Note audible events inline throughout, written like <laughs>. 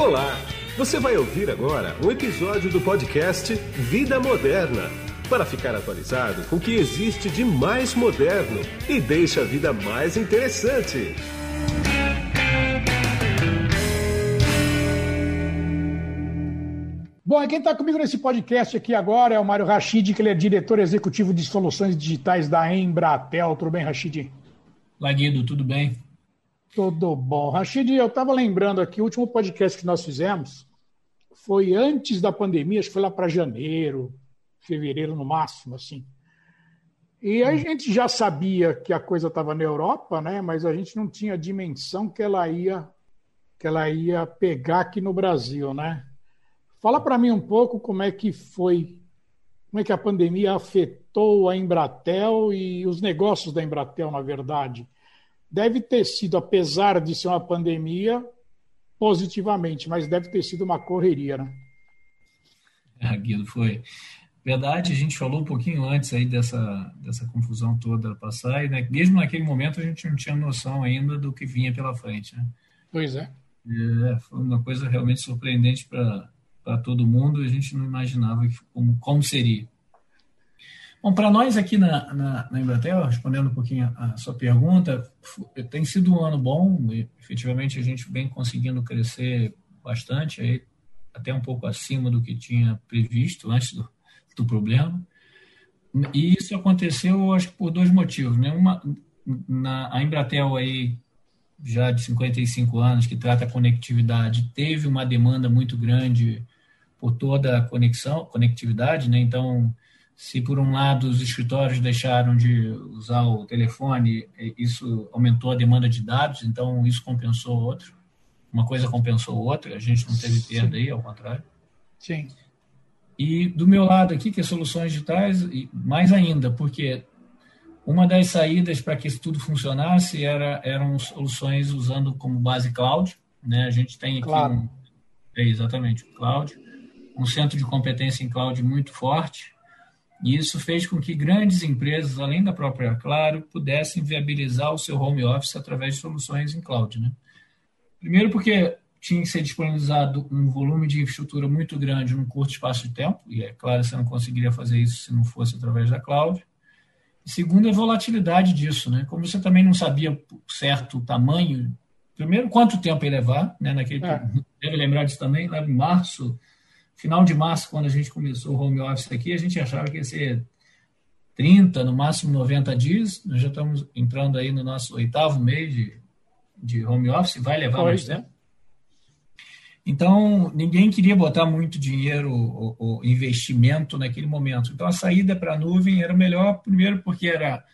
Olá! Você vai ouvir agora um episódio do podcast Vida Moderna para ficar atualizado com o que existe de mais moderno e deixa a vida mais interessante. Bom, e quem está comigo nesse podcast aqui agora é o Mário Rachid, que ele é diretor executivo de soluções digitais da Embratel. Tudo bem, Rachid? Laguido, tudo bem? Tudo bom. Rachid, eu estava lembrando aqui, o último podcast que nós fizemos foi antes da pandemia, acho que foi lá para janeiro, fevereiro no máximo, assim. E a gente já sabia que a coisa estava na Europa, né? Mas a gente não tinha a dimensão que ela ia que ela ia pegar aqui no Brasil, né? Fala para mim um pouco como é que foi, como é que a pandemia afetou a Embratel e os negócios da Embratel, na verdade deve ter sido, apesar de ser uma pandemia, positivamente, mas deve ter sido uma correria, né? É, Guido, foi. Verdade, a gente falou um pouquinho antes aí dessa, dessa confusão toda passar, e né, mesmo naquele momento a gente não tinha noção ainda do que vinha pela frente. Né? Pois é. é. Foi uma coisa realmente surpreendente para todo mundo, a gente não imaginava como, como seria. Bom, para nós aqui na, na, na, respondendo um pouquinho a, a sua pergunta, tem sido um ano bom, e, efetivamente a gente vem conseguindo crescer bastante, aí, até um pouco acima do que tinha previsto antes do, do problema. E isso aconteceu, acho que por dois motivos. Né? Uma, na, a Embratel aí, já de 55 anos, que trata a conectividade, teve uma demanda muito grande por toda a conexão, conectividade, né? então se por um lado os escritórios deixaram de usar o telefone, isso aumentou a demanda de dados, então isso compensou outro. Uma coisa compensou outra, a gente não teve perda Sim. aí, ao contrário. Sim. E do meu lado aqui, que é soluções digitais, mais ainda, porque uma das saídas para que isso tudo funcionasse era, eram soluções usando como base cloud. Né? A gente tem aqui claro. um, é exatamente o cloud, um centro de competência em cloud muito forte, e isso fez com que grandes empresas, além da própria Claro, pudessem viabilizar o seu home office através de soluções em cloud. Né? Primeiro, porque tinha que ser disponibilizado um volume de infraestrutura muito grande num curto espaço de tempo, e é claro, você não conseguiria fazer isso se não fosse através da cloud. E segundo, a volatilidade disso, né? Como você também não sabia certo o tamanho, primeiro, quanto tempo ia levar, né? Naquele, é. Deve lembrar disso também, lá em março, Final de março, quando a gente começou o home office aqui, a gente achava que ia ser 30, no máximo 90 dias. Nós já estamos entrando aí no nosso oitavo mês de, de home office, vai levar mais tempo. Então, ninguém queria botar muito dinheiro ou, ou investimento naquele momento. Então, a saída para a nuvem era melhor, primeiro, porque era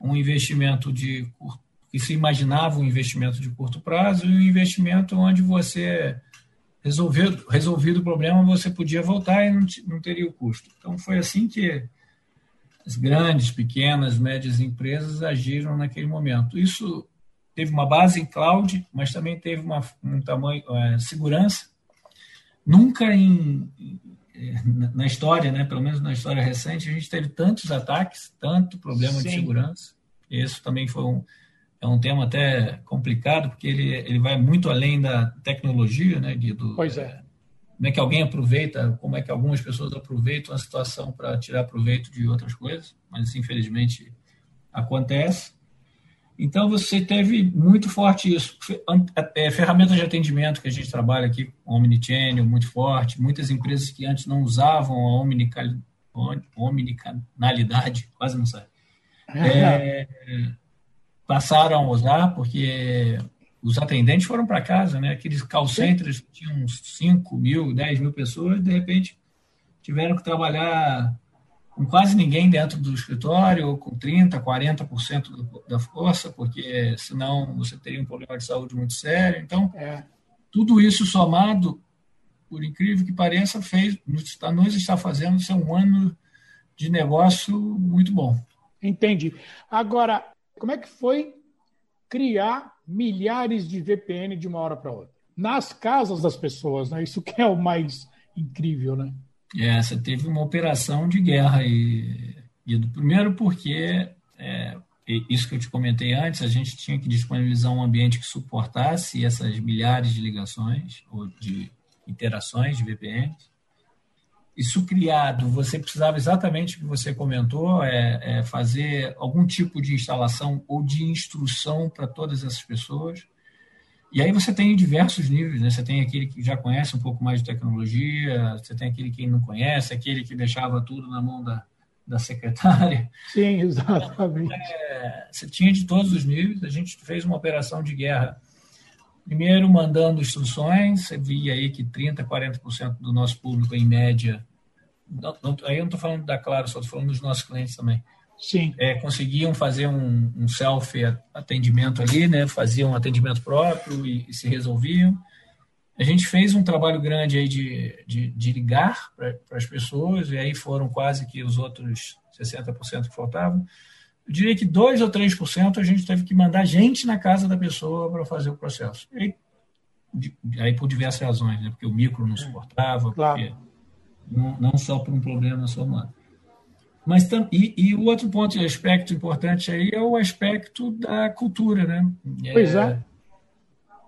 um investimento de que se imaginava um investimento de curto prazo e um investimento onde você resolvido, resolvido o problema, você podia voltar e não, não teria o custo. Então, foi assim que as grandes, pequenas, médias empresas agiram naquele momento. Isso teve uma base em cloud, mas também teve uma, um tamanho, é, segurança. Nunca em, é, na história, né, pelo menos na história recente, a gente teve tantos ataques, tanto problema Sim. de segurança. Isso também foi um, é um tema até complicado, porque ele, ele vai muito além da tecnologia, né, Guido? Pois é. Como é que alguém aproveita, como é que algumas pessoas aproveitam a situação para tirar proveito de outras coisas, mas infelizmente acontece. Então você teve muito forte isso. É, ferramentas de atendimento que a gente trabalha aqui, Omnichannel, muito forte. Muitas empresas que antes não usavam a omnicanalidade, quase não sai. É, passaram a usar, porque os atendentes foram para casa, né? Aqueles call centers que tinham 5 mil, 10 mil pessoas, de repente tiveram que trabalhar com quase ninguém dentro do escritório, ou com 30%, 40% da força, porque senão você teria um problema de saúde muito sério. Então, é. tudo isso somado, por incrível que pareça, fez, nos está fazendo ser um ano de negócio muito bom. Entendi. Agora, como é que foi criar milhares de VPN de uma hora para outra? Nas casas das pessoas, né? Isso que é o mais incrível, né? É, você teve uma operação de guerra e, e do primeiro porque é, isso que eu te comentei antes, a gente tinha que disponibilizar um ambiente que suportasse essas milhares de ligações ou de interações de VPNs. Isso criado, você precisava exatamente o que você comentou, é, é fazer algum tipo de instalação ou de instrução para todas essas pessoas. E aí você tem diversos níveis, né? Você tem aquele que já conhece um pouco mais de tecnologia, você tem aquele que não conhece, aquele que deixava tudo na mão da, da secretária. Sim, <laughs> exatamente. É, você tinha de todos os níveis. A gente fez uma operação de guerra, primeiro mandando instruções. Você via aí que 30%, 40% do nosso público, em média, não, não, aí eu não estou falando da Claro, só estou falando dos nossos clientes também. Sim. É, conseguiam fazer um, um self-atendimento ali, né? faziam um atendimento próprio e, e se resolviam. A gente fez um trabalho grande aí de, de, de ligar para as pessoas, e aí foram quase que os outros 60% que faltavam. Eu diria que 2 ou 3% a gente teve que mandar gente na casa da pessoa para fazer o processo. E, aí por diversas razões, né? porque o micro não suportava, claro. não, não, só por um problema só humano. Mas e, e, o outro ponto e aspecto importante aí é o aspecto da cultura, né? Pois é. é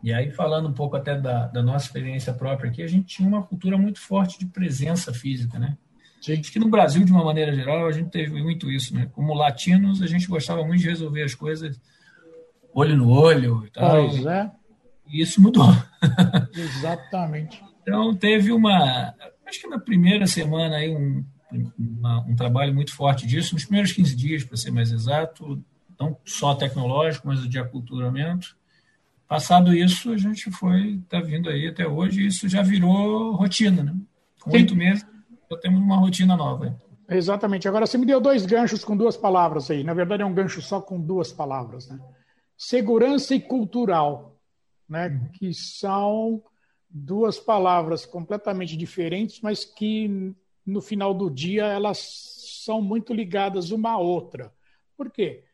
e aí, falando um pouco até da, da, nossa experiência própria aqui, a gente tinha uma cultura muito forte de presença física, né? Sim. Acho que no Brasil, de uma maneira geral, a gente teve muito isso, né? Como latinos, a gente gostava muito de resolver as coisas olho no olho e tal. Pois é. E isso mudou. <laughs> Exatamente. então, teve uma... Acho que na primeira semana aí, um, uma, um trabalho muito forte disso, nos primeiros 15 dias, para ser mais exato, não só tecnológico, mas de aculturamento Passado isso, a gente foi, está vindo aí até hoje, e isso já virou rotina, né? Com oito meses, já temos uma rotina nova. Exatamente. Agora, você me deu dois ganchos com duas palavras aí. Na verdade, é um gancho só com duas palavras, né? Segurança e cultural, né? Uhum. Que são duas palavras completamente diferentes, mas que no final do dia elas são muito ligadas uma à outra. Por quê?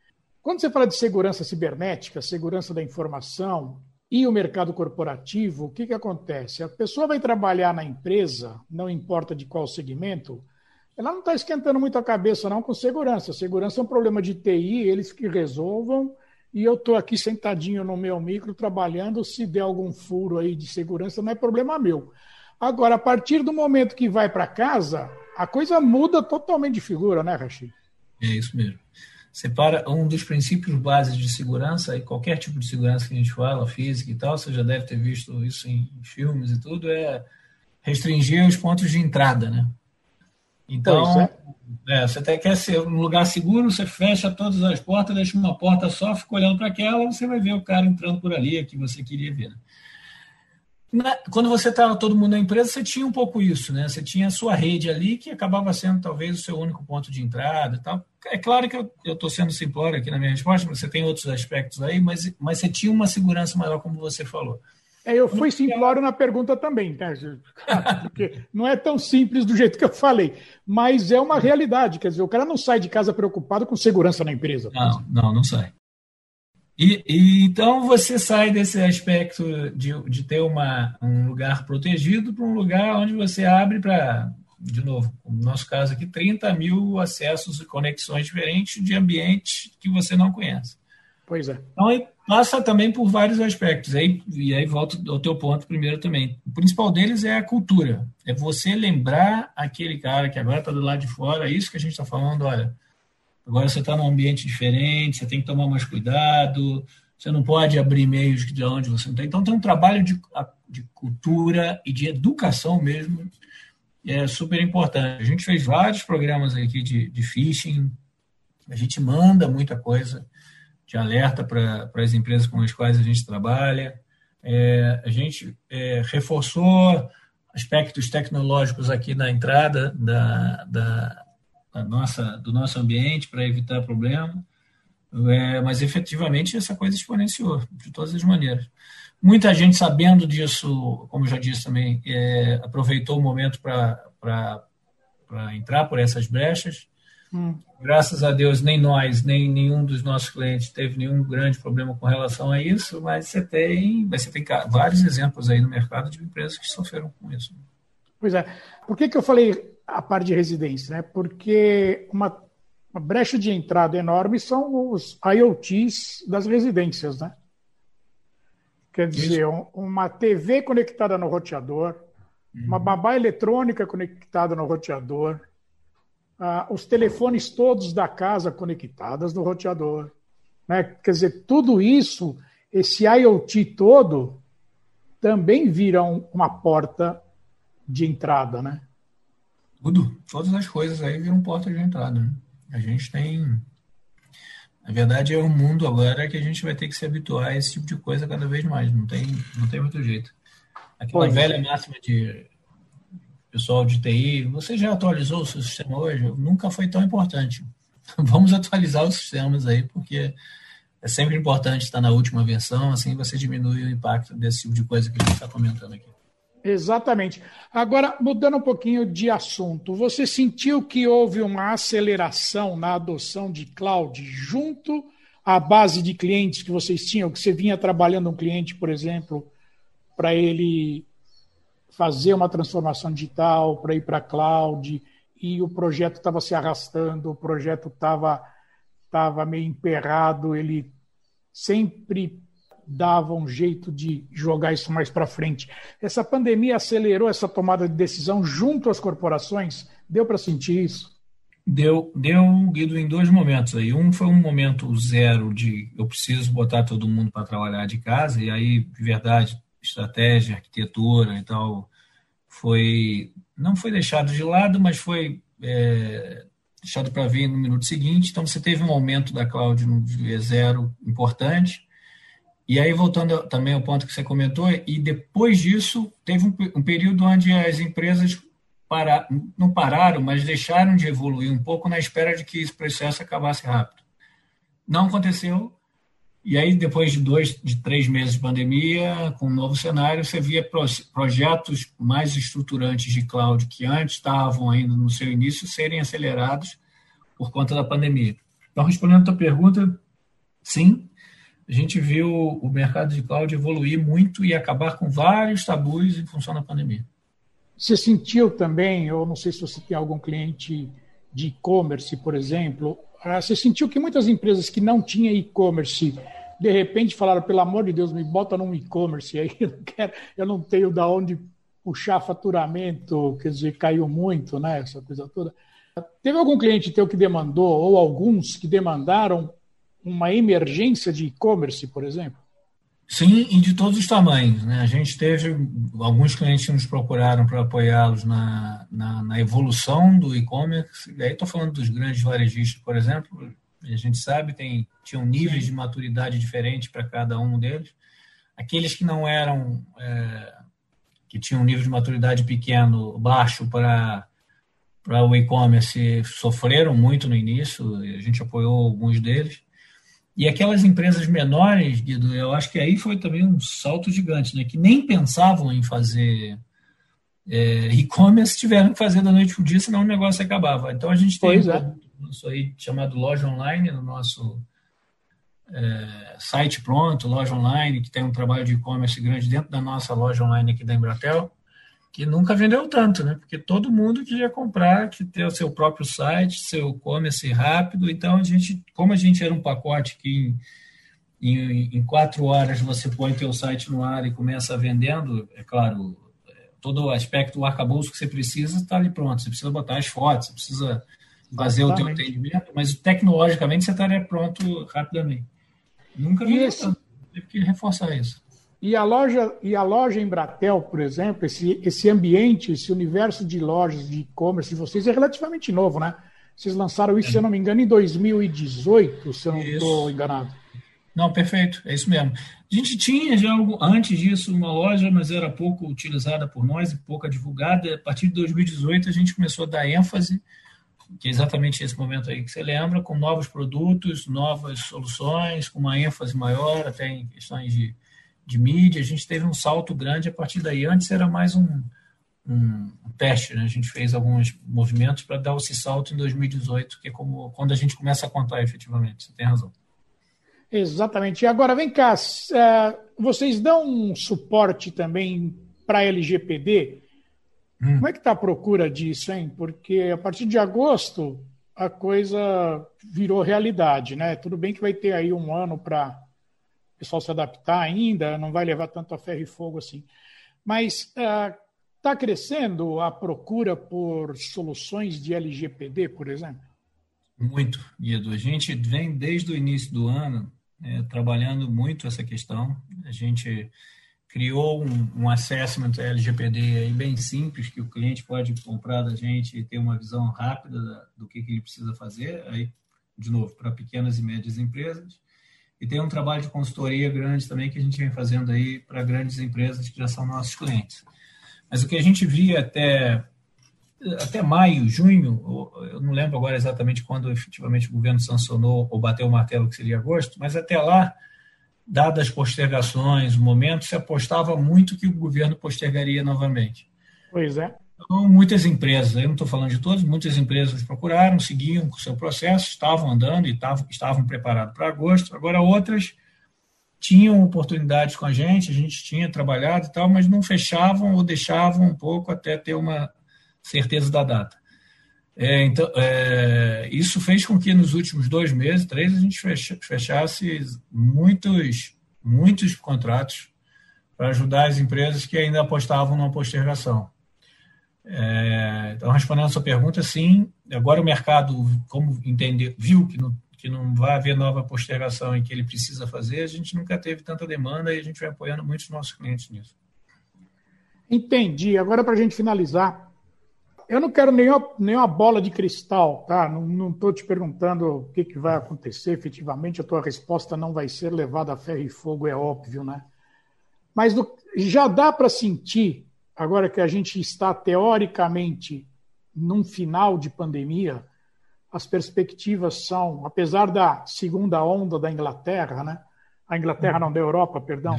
Quando você fala de segurança cibernética, segurança da informação e o mercado corporativo, o que, que acontece? A pessoa vai trabalhar na empresa, não importa de qual segmento, ela não está esquentando muito a cabeça não com segurança. Segurança é um problema de TI, eles que resolvam, e eu estou aqui sentadinho no meu micro trabalhando, se der algum furo aí de segurança, não é problema meu. Agora, a partir do momento que vai para casa, a coisa muda totalmente de figura, né, Rachid? É isso mesmo separa um dos princípios básicos de segurança, e qualquer tipo de segurança que a gente fala, física e tal, você já deve ter visto isso em filmes e tudo, é restringir os pontos de entrada, né? Então, é. É, você até quer ser um lugar seguro, você fecha todas as portas, deixa uma porta só, fica olhando para aquela, você vai ver o cara entrando por ali, que você queria ver. Né? quando você estava todo mundo na empresa, você tinha um pouco isso, né? Você tinha a sua rede ali que acabava sendo talvez o seu único ponto de entrada e tal. É claro que eu estou sendo simplório aqui na minha resposta, você tem outros aspectos aí, mas, mas você tinha uma segurança maior, como você falou. É, eu fui simplório na pergunta também, tá? porque não é tão simples do jeito que eu falei, mas é uma realidade. Quer dizer, o cara não sai de casa preocupado com segurança na empresa. Não, não, não sai. E, e, então você sai desse aspecto de, de ter uma, um lugar protegido para um lugar onde você abre para, de novo, no nosso caso aqui, 30 mil acessos e conexões diferentes de ambientes que você não conhece. Pois é. Então passa também por vários aspectos. Aí, e aí volto ao teu ponto primeiro também. O principal deles é a cultura. É você lembrar aquele cara que agora está do lado de fora, é isso que a gente está falando, olha Agora você está num ambiente diferente, você tem que tomar mais cuidado, você não pode abrir meios de onde você não tem. Então, tem um trabalho de, de cultura e de educação mesmo, é super importante. A gente fez vários programas aqui de, de phishing, a gente manda muita coisa de alerta para as empresas com as quais a gente trabalha. É, a gente é, reforçou aspectos tecnológicos aqui na entrada da, da, da nossa, do nosso ambiente para evitar problema. É, mas efetivamente essa coisa exponenciou de todas as maneiras. Muita gente sabendo disso, como já disse também, é, aproveitou o momento para entrar por essas brechas. Hum. Graças a Deus, nem nós, nem nenhum dos nossos clientes teve nenhum grande problema com relação a isso, mas você tem, você tem vários exemplos aí no mercado de empresas que sofreram com isso. Pois é. Por que, que eu falei a parte de residência, né? Porque uma, uma brecha de entrada enorme são os IoTs das residências, né? Quer dizer, Isso. uma TV conectada no roteador, uhum. uma babá eletrônica conectada no roteador, uh, os telefones todos da casa conectados no roteador. Né? Quer dizer, tudo isso, esse IoT todo, também vira uma porta de entrada, né? Tudo, todas as coisas aí viram porta de entrada. Né? A gente tem na verdade, é um mundo agora que a gente vai ter que se habituar a esse tipo de coisa cada vez mais. Não tem, não tem muito jeito. Aquela pois. velha máxima de pessoal de TI, você já atualizou o seu sistema hoje? Nunca foi tão importante. <laughs> Vamos atualizar os sistemas aí, porque é sempre importante estar na última versão, assim você diminui o impacto desse tipo de coisa que a gente está comentando aqui. Exatamente. Agora, mudando um pouquinho de assunto, você sentiu que houve uma aceleração na adoção de cloud junto à base de clientes que vocês tinham, que você vinha trabalhando um cliente, por exemplo, para ele fazer uma transformação digital, para ir para cloud, e o projeto estava se arrastando, o projeto estava tava meio emperrado, ele sempre dava um jeito de jogar isso mais para frente. Essa pandemia acelerou essa tomada de decisão junto às corporações? Deu para sentir isso? Deu, deu, Guido, em dois momentos aí. Um foi um momento zero de eu preciso botar todo mundo para trabalhar de casa, e aí, de verdade, estratégia, arquitetura e tal, foi não foi deixado de lado, mas foi é, deixado para vir no minuto seguinte. Então, você teve um aumento da cloud no zero importante, e aí, voltando também ao ponto que você comentou, e depois disso, teve um, um período onde as empresas para, não pararam, mas deixaram de evoluir um pouco na espera de que esse processo acabasse rápido. Não aconteceu. E aí, depois de dois, de três meses de pandemia, com um novo cenário, você via projetos mais estruturantes de cloud que antes estavam ainda no seu início serem acelerados por conta da pandemia. Então, respondendo a tua pergunta, sim, a gente viu o mercado de cloud evoluir muito e acabar com vários tabus em função da pandemia. Você sentiu também, ou não sei se você tem algum cliente de e-commerce, por exemplo, ah, você sentiu que muitas empresas que não tinham e-commerce, de repente falaram, pelo amor de Deus, me bota num e-commerce aí, <laughs> eu não, quero, eu não tenho da onde puxar faturamento, quer dizer, caiu muito, né, essa coisa toda. Teve algum cliente teu que demandou, ou alguns que demandaram uma emergência de e-commerce, por exemplo? Sim, e de todos os tamanhos. Né? A gente teve alguns clientes que nos procuraram para apoiá-los na, na, na, evolução do e-commerce. E aí estou falando dos grandes varejistas, por exemplo. A gente sabe tem tinham níveis Sim. de maturidade diferentes para cada um deles. Aqueles que não eram é, que tinham um nível de maturidade pequeno, baixo para para o e-commerce sofreram muito no início. A gente apoiou alguns deles. E aquelas empresas menores, Guido, eu acho que aí foi também um salto gigante, né? Que nem pensavam em fazer é, e-commerce, tiveram que fazer da noite para o dia, senão o negócio acabava. Então a gente tem um nosso aí chamado Loja Online, no nosso é, site pronto, Loja Online, que tem um trabalho de e-commerce grande dentro da nossa loja online aqui da Embratel que nunca vendeu tanto, né? Porque todo mundo queria comprar, que ter o seu próprio site, seu e-commerce rápido. Então, a gente, como a gente era um pacote que em, em, em quatro horas você põe teu site no ar e começa vendendo, é claro, todo o aspecto do arcabouço que você precisa está ali pronto. Você precisa botar as fotos, você precisa fazer Exatamente. o teu atendimento, mas tecnologicamente você estaria pronto rapidamente. Nunca vendeu tanto. Teve que reforçar isso. E a loja, e a loja Embratel, por exemplo, esse, esse ambiente, esse universo de lojas de e-commerce de vocês é relativamente novo, né? Vocês lançaram isso, é. se eu não me engano, em 2018, se eu não estou enganado. Não, perfeito, é isso mesmo. A gente tinha já antes disso uma loja, mas era pouco utilizada por nós e pouca divulgada. A partir de 2018 a gente começou a dar ênfase, que é exatamente esse momento aí que você lembra, com novos produtos, novas soluções, com uma ênfase maior, até em questões de de mídia, a gente teve um salto grande a partir daí. Antes era mais um, um teste, né? a gente fez alguns movimentos para dar esse salto em 2018, que é como, quando a gente começa a contar efetivamente. Você tem razão. Exatamente. E agora, vem cá, é, vocês dão um suporte também para LGPD? Hum. Como é que está a procura disso, hein? Porque a partir de agosto a coisa virou realidade, né? Tudo bem que vai ter aí um ano para pessoal se adaptar ainda, não vai levar tanto a ferro e fogo assim. Mas está uh, crescendo a procura por soluções de LGPD, por exemplo? Muito, Guido. A gente vem desde o início do ano é, trabalhando muito essa questão. A gente criou um, um assessment LGPD aí bem simples que o cliente pode comprar da gente e ter uma visão rápida do que, que ele precisa fazer, aí, de novo, para pequenas e médias empresas. E tem um trabalho de consultoria grande também que a gente vem fazendo aí para grandes empresas que já são nossos clientes. Mas o que a gente via até, até maio, junho, eu não lembro agora exatamente quando efetivamente o governo sancionou ou bateu o martelo que seria agosto, mas até lá dadas as postergações, o momento, se apostava muito que o governo postergaria novamente. Pois é. Então, muitas empresas, eu não estou falando de todas, muitas empresas procuraram, seguiam com o seu processo, estavam andando e estavam, estavam preparados para agosto. Agora, outras tinham oportunidades com a gente, a gente tinha trabalhado e tal, mas não fechavam ou deixavam um pouco até ter uma certeza da data. É, então, é, isso fez com que nos últimos dois meses, três, a gente fechasse muitos, muitos contratos para ajudar as empresas que ainda apostavam numa postergação. É, então, respondendo a sua pergunta, sim, agora o mercado, como entender, viu que não, que não vai haver nova postergação e que ele precisa fazer, a gente nunca teve tanta demanda e a gente vai apoiando muitos nossos clientes nisso. Entendi. Agora, para a gente finalizar, eu não quero nenhuma, nenhuma bola de cristal, tá? Não estou te perguntando o que, que vai acontecer efetivamente, a tua resposta não vai ser levada a ferro e fogo, é óbvio, né? Mas do, já dá para sentir, agora que a gente está teoricamente num final de pandemia, as perspectivas são, apesar da segunda onda da Inglaterra, né? A Inglaterra não, da Europa, perdão.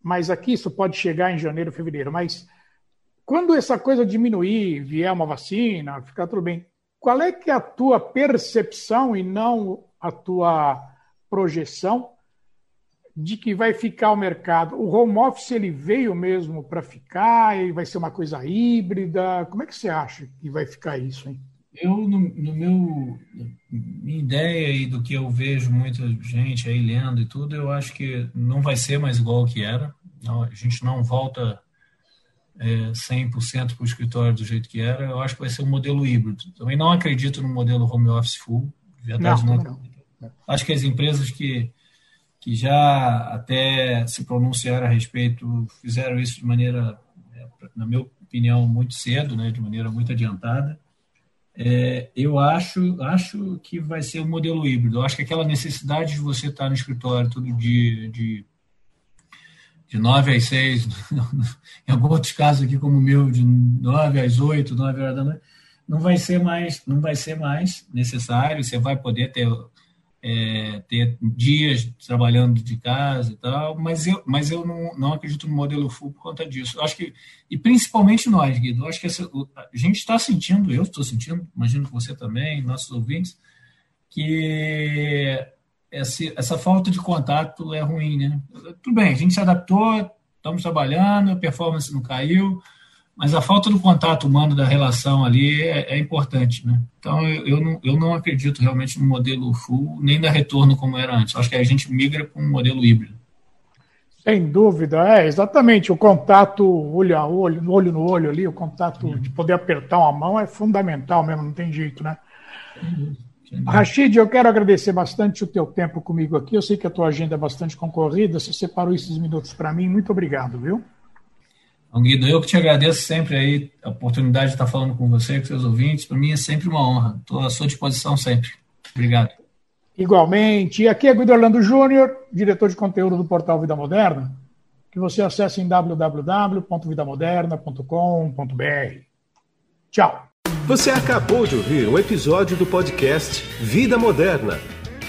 Mas aqui isso pode chegar em janeiro, fevereiro. Mas quando essa coisa diminuir, vier uma vacina, ficar tudo bem, qual é que é a tua percepção e não a tua projeção de que vai ficar o mercado? O home office ele veio mesmo para ficar e vai ser uma coisa híbrida? Como é que você acha que vai ficar isso, hein? Eu, no, no meu minha ideia e do que eu vejo muita gente aí lendo e tudo, eu acho que não vai ser mais igual que era. Não, a gente não volta é, 100% para o escritório do jeito que era, eu acho que vai ser um modelo híbrido. Também não acredito no modelo home office full, verdade não, não, não. Acho que as empresas que, que já até se pronunciaram a respeito fizeram isso de maneira, é, na minha opinião, muito cedo, né, de maneira muito adiantada. É, eu acho, acho que vai ser um modelo híbrido. Eu acho que aquela necessidade de você estar no escritório todo dia, de de 9 às 6, <laughs> em alguns casos aqui como o meu, de 9 às 8, 9 horas da noite, não vai ser mais, não vai ser mais necessário, você vai poder ter, é, ter dias trabalhando de casa e tal, mas eu, mas eu não, não acredito no modelo full por conta disso. Eu acho que, e principalmente nós, Guido, eu acho que essa, a gente está sentindo, eu estou sentindo, imagino que você também, nossos ouvintes, que essa, essa falta de contato é ruim, né? Tudo bem, a gente se adaptou, estamos trabalhando, a performance não caiu, mas a falta do contato humano, da relação ali é, é importante, né? Então, eu, eu, não, eu não acredito realmente no modelo full, nem da retorno como era antes. Acho que a gente migra para um modelo híbrido. Sem dúvida, é exatamente o contato olho a olho, olho no olho ali, o contato uhum. de poder apertar uma mão é fundamental mesmo, não tem jeito, né? Uhum. Rachid, eu quero agradecer bastante o teu tempo comigo aqui. Eu sei que a tua agenda é bastante concorrida. Você separou esses minutos para mim. Muito obrigado, viu? Bom, Guido, eu que te agradeço sempre aí a oportunidade de estar falando com você, com seus ouvintes. Para mim é sempre uma honra. Estou à sua disposição sempre. Obrigado. Igualmente. E aqui é Guido Orlando Júnior, diretor de conteúdo do portal Vida Moderna, que você acessa em www.vidamoderna.com.br. Tchau. Você acabou de ouvir um episódio do podcast Vida Moderna.